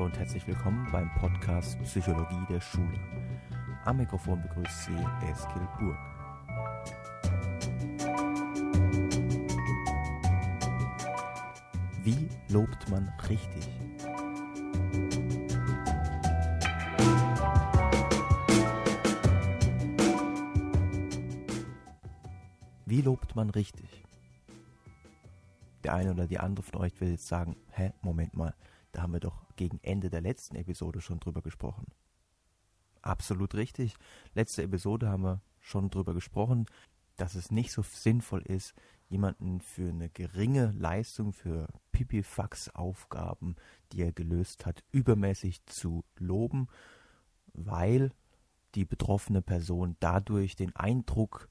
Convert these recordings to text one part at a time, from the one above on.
Hallo und herzlich willkommen beim Podcast Psychologie der Schule. Am Mikrofon begrüßt Sie Eskil Burg. Wie lobt man richtig? Wie lobt man richtig? Der eine oder die andere von euch will jetzt sagen, hä, Moment mal, da haben wir doch gegen Ende der letzten Episode schon drüber gesprochen. Absolut richtig. Letzte Episode haben wir schon drüber gesprochen, dass es nicht so sinnvoll ist, jemanden für eine geringe Leistung, für Pipifax-Aufgaben, die er gelöst hat, übermäßig zu loben, weil die betroffene Person dadurch den Eindruck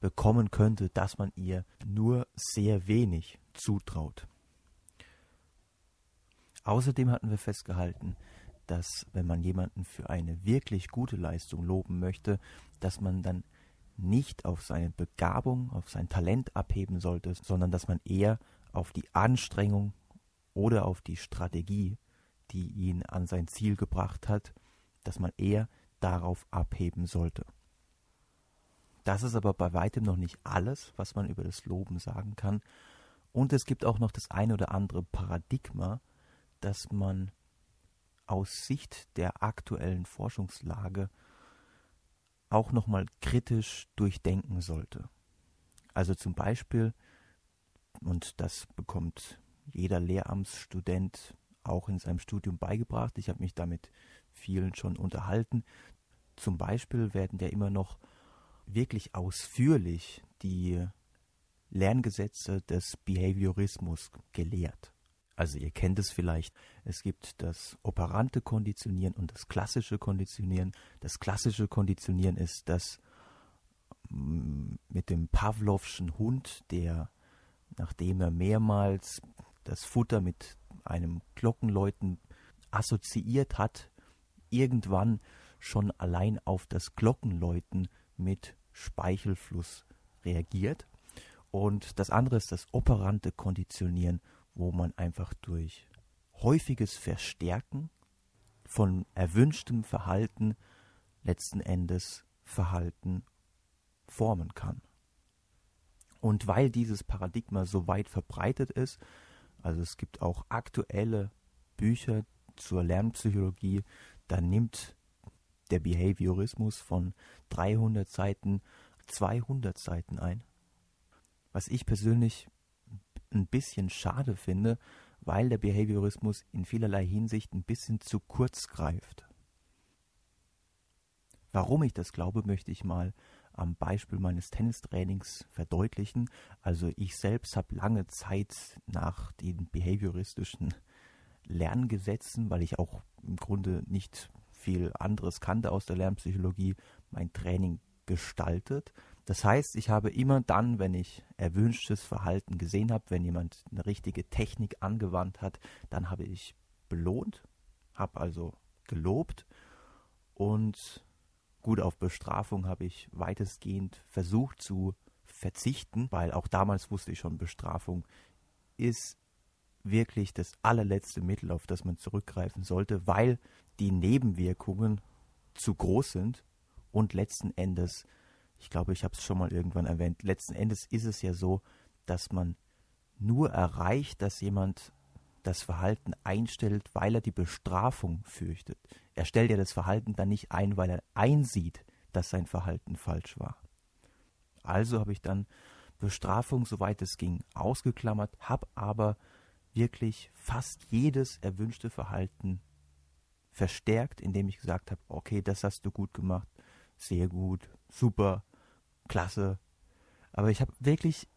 bekommen könnte, dass man ihr nur sehr wenig zutraut. Außerdem hatten wir festgehalten, dass wenn man jemanden für eine wirklich gute Leistung loben möchte, dass man dann nicht auf seine Begabung, auf sein Talent abheben sollte, sondern dass man eher auf die Anstrengung oder auf die Strategie, die ihn an sein Ziel gebracht hat, dass man eher darauf abheben sollte. Das ist aber bei weitem noch nicht alles, was man über das Loben sagen kann. Und es gibt auch noch das eine oder andere Paradigma, dass man aus Sicht der aktuellen Forschungslage auch nochmal kritisch durchdenken sollte. Also zum Beispiel, und das bekommt jeder Lehramtsstudent auch in seinem Studium beigebracht, ich habe mich damit vielen schon unterhalten, zum Beispiel werden ja immer noch wirklich ausführlich die Lerngesetze des Behaviorismus gelehrt. Also ihr kennt es vielleicht, es gibt das operante Konditionieren und das klassische Konditionieren. Das klassische Konditionieren ist das mm, mit dem Pavlovschen Hund, der nachdem er mehrmals das Futter mit einem Glockenläuten assoziiert hat, irgendwann schon allein auf das Glockenläuten mit Speichelfluss reagiert. Und das andere ist das operante Konditionieren, wo man einfach durch häufiges Verstärken von erwünschtem Verhalten letzten Endes Verhalten formen kann. Und weil dieses Paradigma so weit verbreitet ist, also es gibt auch aktuelle Bücher zur Lernpsychologie, da nimmt der Behaviorismus von 300 Seiten 200 Seiten ein. Was ich persönlich ein bisschen schade finde, weil der Behaviorismus in vielerlei Hinsicht ein bisschen zu kurz greift. Warum ich das glaube, möchte ich mal am Beispiel meines Tennistrainings verdeutlichen. Also ich selbst habe lange Zeit nach den behavioristischen Lerngesetzen, weil ich auch im Grunde nicht viel anderes kannte aus der Lernpsychologie, mein Training gestaltet. Das heißt, ich habe immer dann, wenn ich erwünschtes Verhalten gesehen habe, wenn jemand eine richtige Technik angewandt hat, dann habe ich belohnt, habe also gelobt und gut auf Bestrafung habe ich weitestgehend versucht zu verzichten, weil auch damals wusste ich schon, Bestrafung ist wirklich das allerletzte Mittel, auf das man zurückgreifen sollte, weil die Nebenwirkungen zu groß sind und letzten Endes, ich glaube, ich habe es schon mal irgendwann erwähnt, letzten Endes ist es ja so, dass man nur erreicht, dass jemand das Verhalten einstellt, weil er die Bestrafung fürchtet. Er stellt ja das Verhalten dann nicht ein, weil er einsieht, dass sein Verhalten falsch war. Also habe ich dann Bestrafung, soweit es ging, ausgeklammert, habe aber wirklich fast jedes erwünschte Verhalten verstärkt, indem ich gesagt habe, okay, das hast du gut gemacht, sehr gut, super, klasse. Aber ich habe wirklich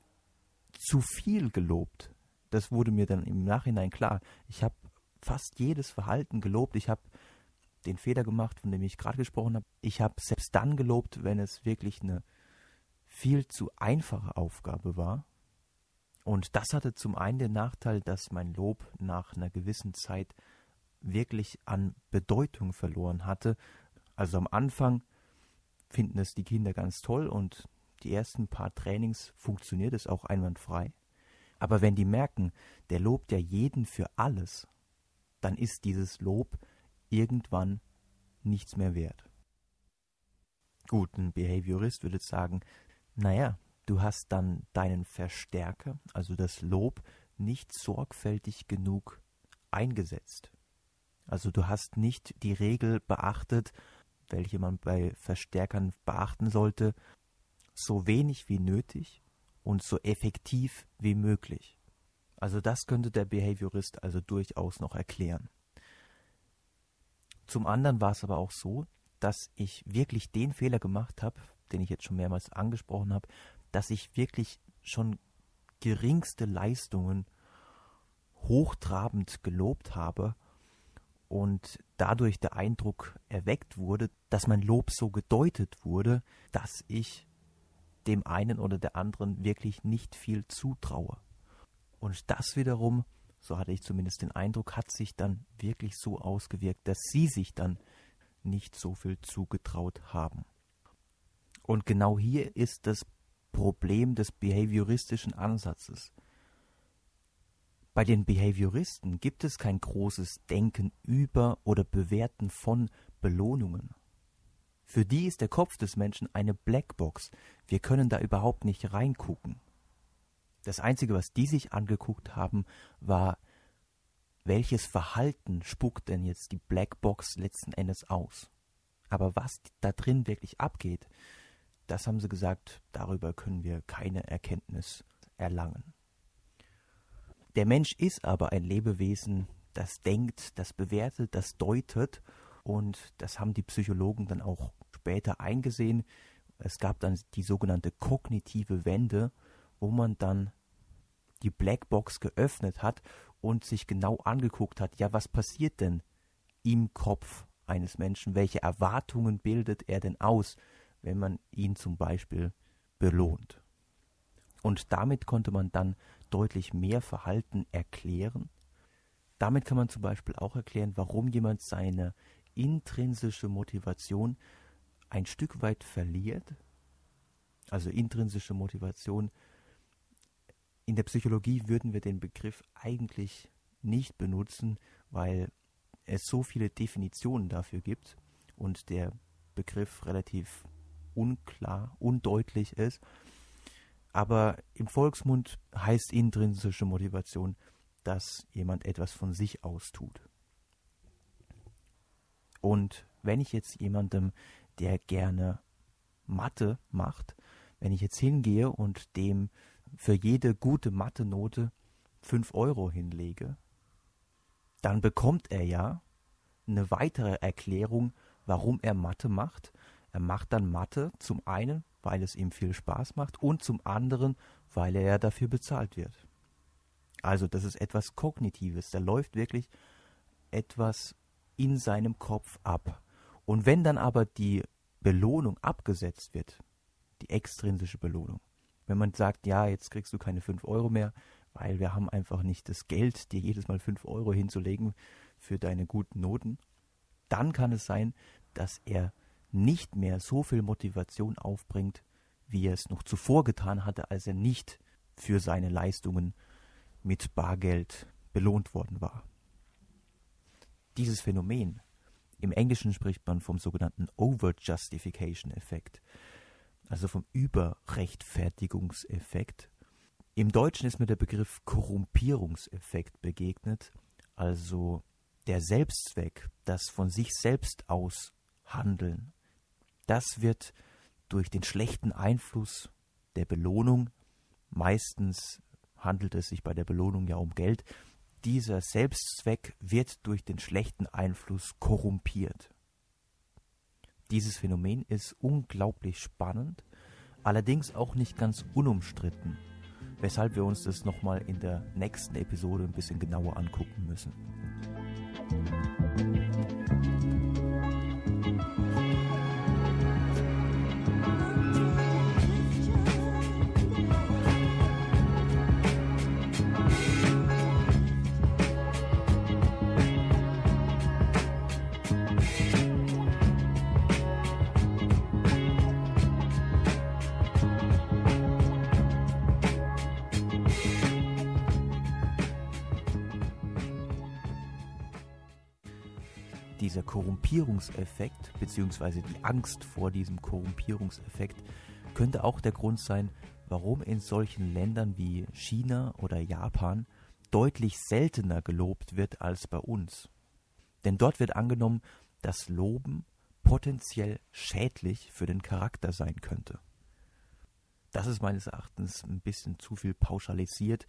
zu viel gelobt. Das wurde mir dann im Nachhinein klar. Ich habe fast jedes Verhalten gelobt. Ich habe den Fehler gemacht, von dem ich gerade gesprochen habe. Ich habe selbst dann gelobt, wenn es wirklich eine viel zu einfache Aufgabe war. Und das hatte zum einen den Nachteil, dass mein Lob nach einer gewissen Zeit wirklich an Bedeutung verloren hatte. Also am Anfang finden es die Kinder ganz toll und die ersten paar Trainings funktioniert es auch einwandfrei. Aber wenn die merken, der lobt ja jeden für alles, dann ist dieses Lob irgendwann nichts mehr wert. Gut, ein Behaviorist würde sagen, naja, du hast dann deinen Verstärker, also das Lob, nicht sorgfältig genug eingesetzt. Also du hast nicht die Regel beachtet, welche man bei Verstärkern beachten sollte, so wenig wie nötig und so effektiv wie möglich. Also das könnte der Behaviorist also durchaus noch erklären. Zum anderen war es aber auch so, dass ich wirklich den Fehler gemacht habe, den ich jetzt schon mehrmals angesprochen habe, dass ich wirklich schon geringste Leistungen hochtrabend gelobt habe und dadurch der Eindruck erweckt wurde, dass mein Lob so gedeutet wurde, dass ich dem einen oder der anderen wirklich nicht viel zutraue. Und das wiederum, so hatte ich zumindest den Eindruck, hat sich dann wirklich so ausgewirkt, dass sie sich dann nicht so viel zugetraut haben. Und genau hier ist das Problem des behavioristischen Ansatzes. Bei den Behavioristen gibt es kein großes Denken über oder Bewerten von Belohnungen. Für die ist der Kopf des Menschen eine Blackbox. Wir können da überhaupt nicht reingucken. Das Einzige, was die sich angeguckt haben, war, welches Verhalten spuckt denn jetzt die Blackbox letzten Endes aus. Aber was da drin wirklich abgeht, das haben sie gesagt, darüber können wir keine Erkenntnis erlangen. Der Mensch ist aber ein Lebewesen, das denkt, das bewertet, das deutet und das haben die Psychologen dann auch später eingesehen. Es gab dann die sogenannte kognitive Wende, wo man dann die Blackbox geöffnet hat und sich genau angeguckt hat, ja, was passiert denn im Kopf eines Menschen? Welche Erwartungen bildet er denn aus, wenn man ihn zum Beispiel belohnt? Und damit konnte man dann deutlich mehr Verhalten erklären. Damit kann man zum Beispiel auch erklären, warum jemand seine intrinsische Motivation ein Stück weit verliert. Also intrinsische Motivation. In der Psychologie würden wir den Begriff eigentlich nicht benutzen, weil es so viele Definitionen dafür gibt und der Begriff relativ unklar, undeutlich ist. Aber im Volksmund heißt intrinsische Motivation, dass jemand etwas von sich aus tut. Und wenn ich jetzt jemandem, der gerne Mathe macht, wenn ich jetzt hingehe und dem für jede gute Mathe-Note 5 Euro hinlege, dann bekommt er ja eine weitere Erklärung, warum er Mathe macht. Er macht dann Mathe zum einen, weil es ihm viel Spaß macht und zum anderen, weil er ja dafür bezahlt wird. Also das ist etwas Kognitives, da läuft wirklich etwas in seinem Kopf ab. Und wenn dann aber die Belohnung abgesetzt wird, die extrinsische Belohnung, wenn man sagt, ja, jetzt kriegst du keine 5 Euro mehr, weil wir haben einfach nicht das Geld, dir jedes Mal 5 Euro hinzulegen für deine guten Noten, dann kann es sein, dass er nicht mehr so viel Motivation aufbringt, wie er es noch zuvor getan hatte, als er nicht für seine Leistungen mit Bargeld belohnt worden war. Dieses Phänomen, im Englischen spricht man vom sogenannten Over-Justification-Effekt, also vom Überrechtfertigungseffekt. Im Deutschen ist mir der Begriff Korrumpierungseffekt begegnet, also der Selbstzweck, das von sich selbst aus Handeln, das wird durch den schlechten Einfluss der Belohnung, meistens handelt es sich bei der Belohnung ja um Geld, dieser Selbstzweck wird durch den schlechten Einfluss korrumpiert. Dieses Phänomen ist unglaublich spannend, allerdings auch nicht ganz unumstritten, weshalb wir uns das nochmal in der nächsten Episode ein bisschen genauer angucken müssen. Dieser Korrumpierungseffekt bzw. die Angst vor diesem Korrumpierungseffekt könnte auch der Grund sein, warum in solchen Ländern wie China oder Japan deutlich seltener gelobt wird als bei uns. Denn dort wird angenommen, dass Loben potenziell schädlich für den Charakter sein könnte. Das ist meines Erachtens ein bisschen zu viel pauschalisiert,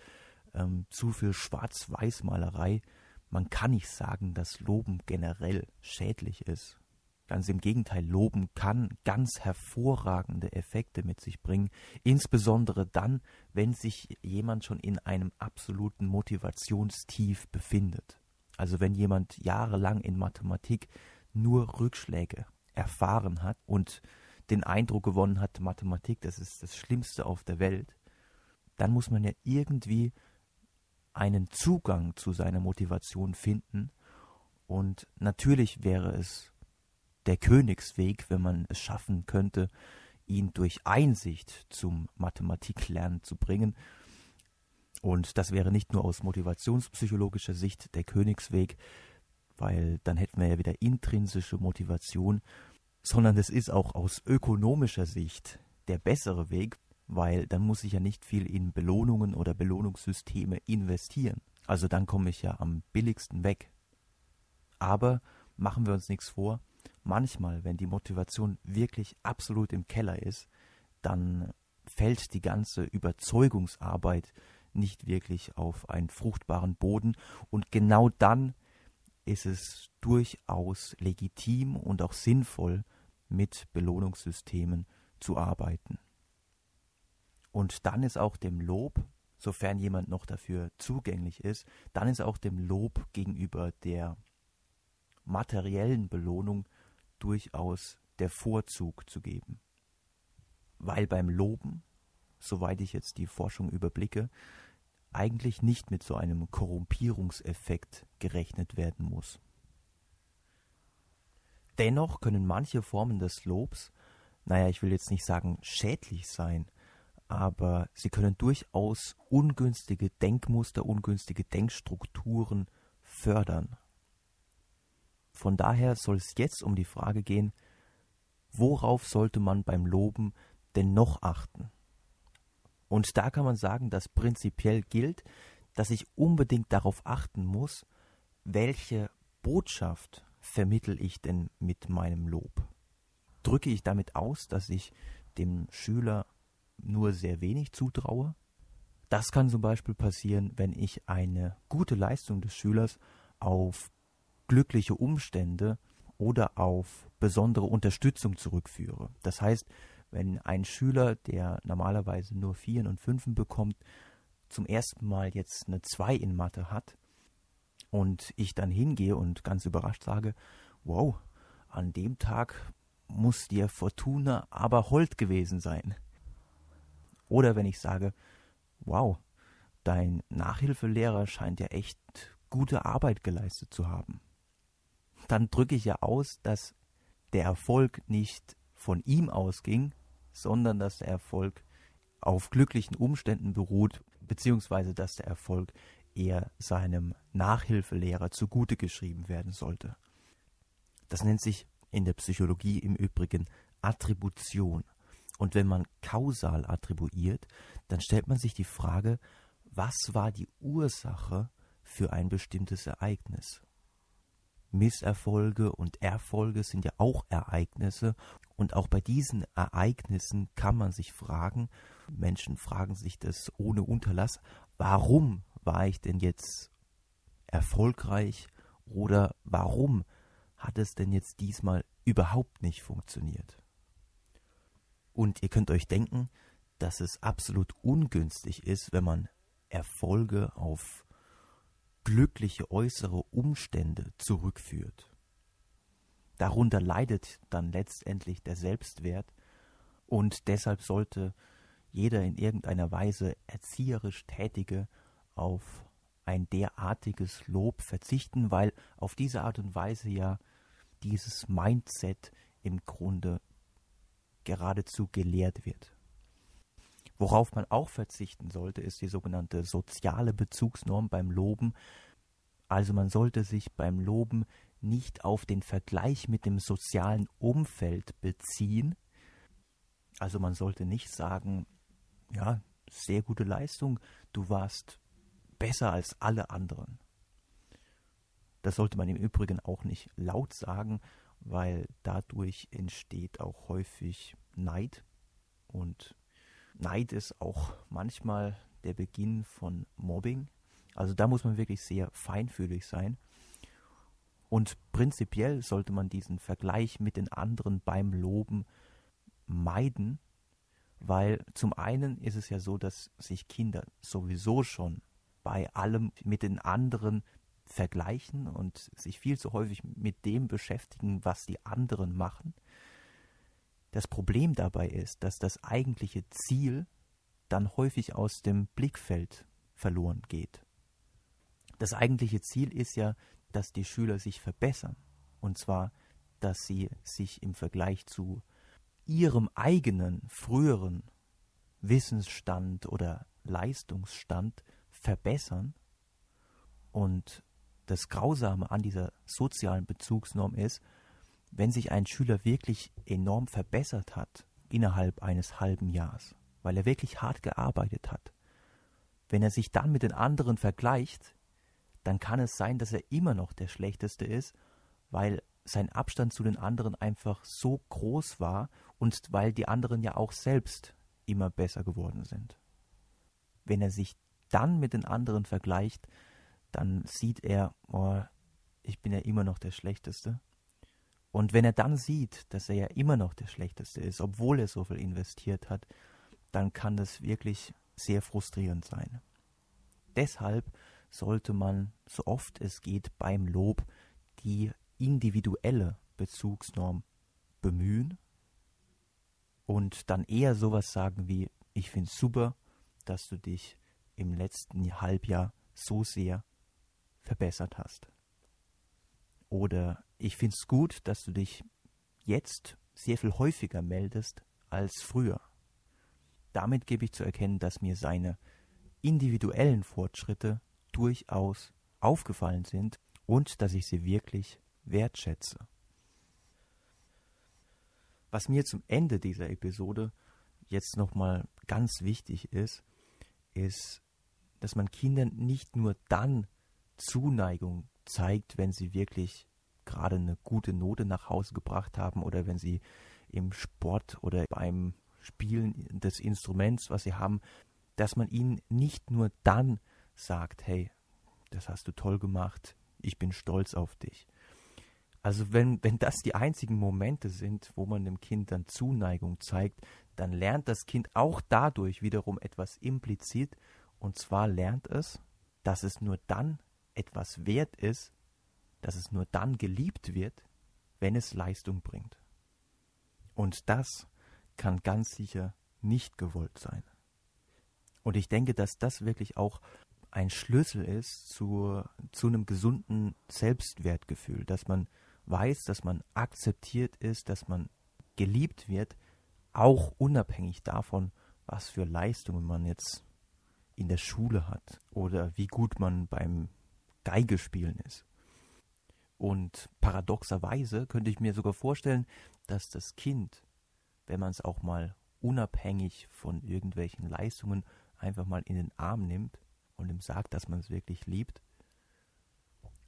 ähm, zu viel Schwarz-Weiß-Malerei. Man kann nicht sagen, dass Loben generell schädlich ist. Ganz im Gegenteil, Loben kann ganz hervorragende Effekte mit sich bringen, insbesondere dann, wenn sich jemand schon in einem absoluten Motivationstief befindet. Also wenn jemand jahrelang in Mathematik nur Rückschläge erfahren hat und den Eindruck gewonnen hat, Mathematik, das ist das Schlimmste auf der Welt, dann muss man ja irgendwie einen Zugang zu seiner Motivation finden. Und natürlich wäre es der Königsweg, wenn man es schaffen könnte, ihn durch Einsicht zum Mathematiklernen zu bringen. Und das wäre nicht nur aus motivationspsychologischer Sicht der Königsweg, weil dann hätten wir ja wieder intrinsische Motivation, sondern es ist auch aus ökonomischer Sicht der bessere Weg, weil dann muss ich ja nicht viel in Belohnungen oder Belohnungssysteme investieren. Also dann komme ich ja am billigsten weg. Aber machen wir uns nichts vor, manchmal, wenn die Motivation wirklich absolut im Keller ist, dann fällt die ganze Überzeugungsarbeit nicht wirklich auf einen fruchtbaren Boden und genau dann ist es durchaus legitim und auch sinnvoll, mit Belohnungssystemen zu arbeiten. Und dann ist auch dem Lob, sofern jemand noch dafür zugänglich ist, dann ist auch dem Lob gegenüber der materiellen Belohnung durchaus der Vorzug zu geben. Weil beim Loben, soweit ich jetzt die Forschung überblicke, eigentlich nicht mit so einem Korrumpierungseffekt gerechnet werden muss. Dennoch können manche Formen des Lobs, naja, ich will jetzt nicht sagen schädlich sein, aber sie können durchaus ungünstige Denkmuster, ungünstige Denkstrukturen fördern. Von daher soll es jetzt um die Frage gehen, worauf sollte man beim Loben denn noch achten? Und da kann man sagen, dass prinzipiell gilt, dass ich unbedingt darauf achten muss, welche Botschaft vermittel ich denn mit meinem Lob? Drücke ich damit aus, dass ich dem Schüler nur sehr wenig zutraue? Das kann zum Beispiel passieren, wenn ich eine gute Leistung des Schülers auf glückliche Umstände oder auf besondere Unterstützung zurückführe. Das heißt, wenn ein Schüler, der normalerweise nur Vieren und Fünfen bekommt, zum ersten Mal jetzt eine Zwei in Mathe hat und ich dann hingehe und ganz überrascht sage, wow, an dem Tag muss dir Fortuna aber hold gewesen sein. Oder wenn ich sage, wow, dein Nachhilfelehrer scheint ja echt gute Arbeit geleistet zu haben dann drücke ich ja aus, dass der Erfolg nicht von ihm ausging, sondern dass der Erfolg auf glücklichen Umständen beruht, beziehungsweise dass der Erfolg eher seinem Nachhilfelehrer zugute geschrieben werden sollte. Das nennt sich in der Psychologie im Übrigen Attribution. Und wenn man kausal attribuiert, dann stellt man sich die Frage, was war die Ursache für ein bestimmtes Ereignis? Misserfolge und Erfolge sind ja auch Ereignisse. Und auch bei diesen Ereignissen kann man sich fragen, Menschen fragen sich das ohne Unterlass, warum war ich denn jetzt erfolgreich oder warum hat es denn jetzt diesmal überhaupt nicht funktioniert? Und ihr könnt euch denken, dass es absolut ungünstig ist, wenn man Erfolge auf glückliche äußere Umstände zurückführt. Darunter leidet dann letztendlich der Selbstwert und deshalb sollte jeder in irgendeiner Weise erzieherisch Tätige auf ein derartiges Lob verzichten, weil auf diese Art und Weise ja dieses Mindset im Grunde geradezu gelehrt wird. Worauf man auch verzichten sollte, ist die sogenannte soziale Bezugsnorm beim Loben. Also man sollte sich beim Loben nicht auf den Vergleich mit dem sozialen Umfeld beziehen. Also man sollte nicht sagen, ja, sehr gute Leistung, du warst besser als alle anderen. Das sollte man im Übrigen auch nicht laut sagen, weil dadurch entsteht auch häufig Neid und Neid ist auch manchmal der Beginn von Mobbing. Also da muss man wirklich sehr feinfühlig sein. Und prinzipiell sollte man diesen Vergleich mit den anderen beim Loben meiden, weil zum einen ist es ja so, dass sich Kinder sowieso schon bei allem mit den anderen vergleichen und sich viel zu häufig mit dem beschäftigen, was die anderen machen. Das Problem dabei ist, dass das eigentliche Ziel dann häufig aus dem Blickfeld verloren geht. Das eigentliche Ziel ist ja, dass die Schüler sich verbessern. Und zwar, dass sie sich im Vergleich zu ihrem eigenen früheren Wissensstand oder Leistungsstand verbessern. Und das Grausame an dieser sozialen Bezugsnorm ist, wenn sich ein Schüler wirklich enorm verbessert hat innerhalb eines halben Jahres, weil er wirklich hart gearbeitet hat, wenn er sich dann mit den anderen vergleicht, dann kann es sein, dass er immer noch der Schlechteste ist, weil sein Abstand zu den anderen einfach so groß war und weil die anderen ja auch selbst immer besser geworden sind. Wenn er sich dann mit den anderen vergleicht, dann sieht er, oh, ich bin ja immer noch der Schlechteste. Und wenn er dann sieht, dass er ja immer noch der Schlechteste ist, obwohl er so viel investiert hat, dann kann das wirklich sehr frustrierend sein. Deshalb sollte man, so oft es geht, beim Lob die individuelle Bezugsnorm bemühen und dann eher sowas sagen wie, ich finde es super, dass du dich im letzten Halbjahr so sehr verbessert hast. Oder ich finde es gut, dass du dich jetzt sehr viel häufiger meldest als früher. Damit gebe ich zu erkennen, dass mir seine individuellen Fortschritte durchaus aufgefallen sind und dass ich sie wirklich wertschätze. Was mir zum Ende dieser Episode jetzt nochmal ganz wichtig ist, ist, dass man Kindern nicht nur dann Zuneigung zeigt, wenn sie wirklich gerade eine gute Note nach Hause gebracht haben oder wenn sie im Sport oder beim Spielen des Instruments, was sie haben, dass man ihnen nicht nur dann sagt, hey, das hast du toll gemacht, ich bin stolz auf dich. Also wenn, wenn das die einzigen Momente sind, wo man dem Kind dann Zuneigung zeigt, dann lernt das Kind auch dadurch wiederum etwas implizit, und zwar lernt es, dass es nur dann etwas wert ist, dass es nur dann geliebt wird, wenn es Leistung bringt. Und das kann ganz sicher nicht gewollt sein. Und ich denke, dass das wirklich auch ein Schlüssel ist zu, zu einem gesunden Selbstwertgefühl, dass man weiß, dass man akzeptiert ist, dass man geliebt wird, auch unabhängig davon, was für Leistungen man jetzt in der Schule hat oder wie gut man beim Geigespielen ist. Und paradoxerweise könnte ich mir sogar vorstellen, dass das Kind, wenn man es auch mal unabhängig von irgendwelchen Leistungen einfach mal in den Arm nimmt, und ihm sagt, dass man es wirklich liebt.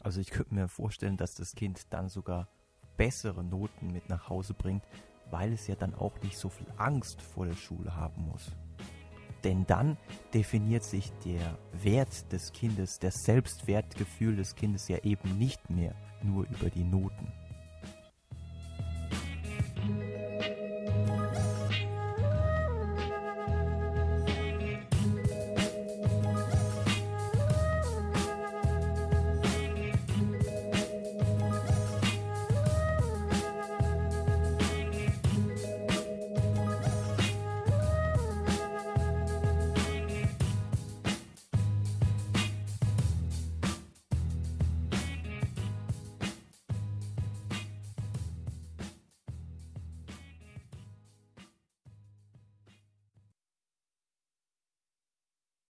Also ich könnte mir vorstellen, dass das Kind dann sogar bessere Noten mit nach Hause bringt, weil es ja dann auch nicht so viel Angst vor der Schule haben muss. Denn dann definiert sich der Wert des Kindes, das Selbstwertgefühl des Kindes ja eben nicht mehr nur über die Noten.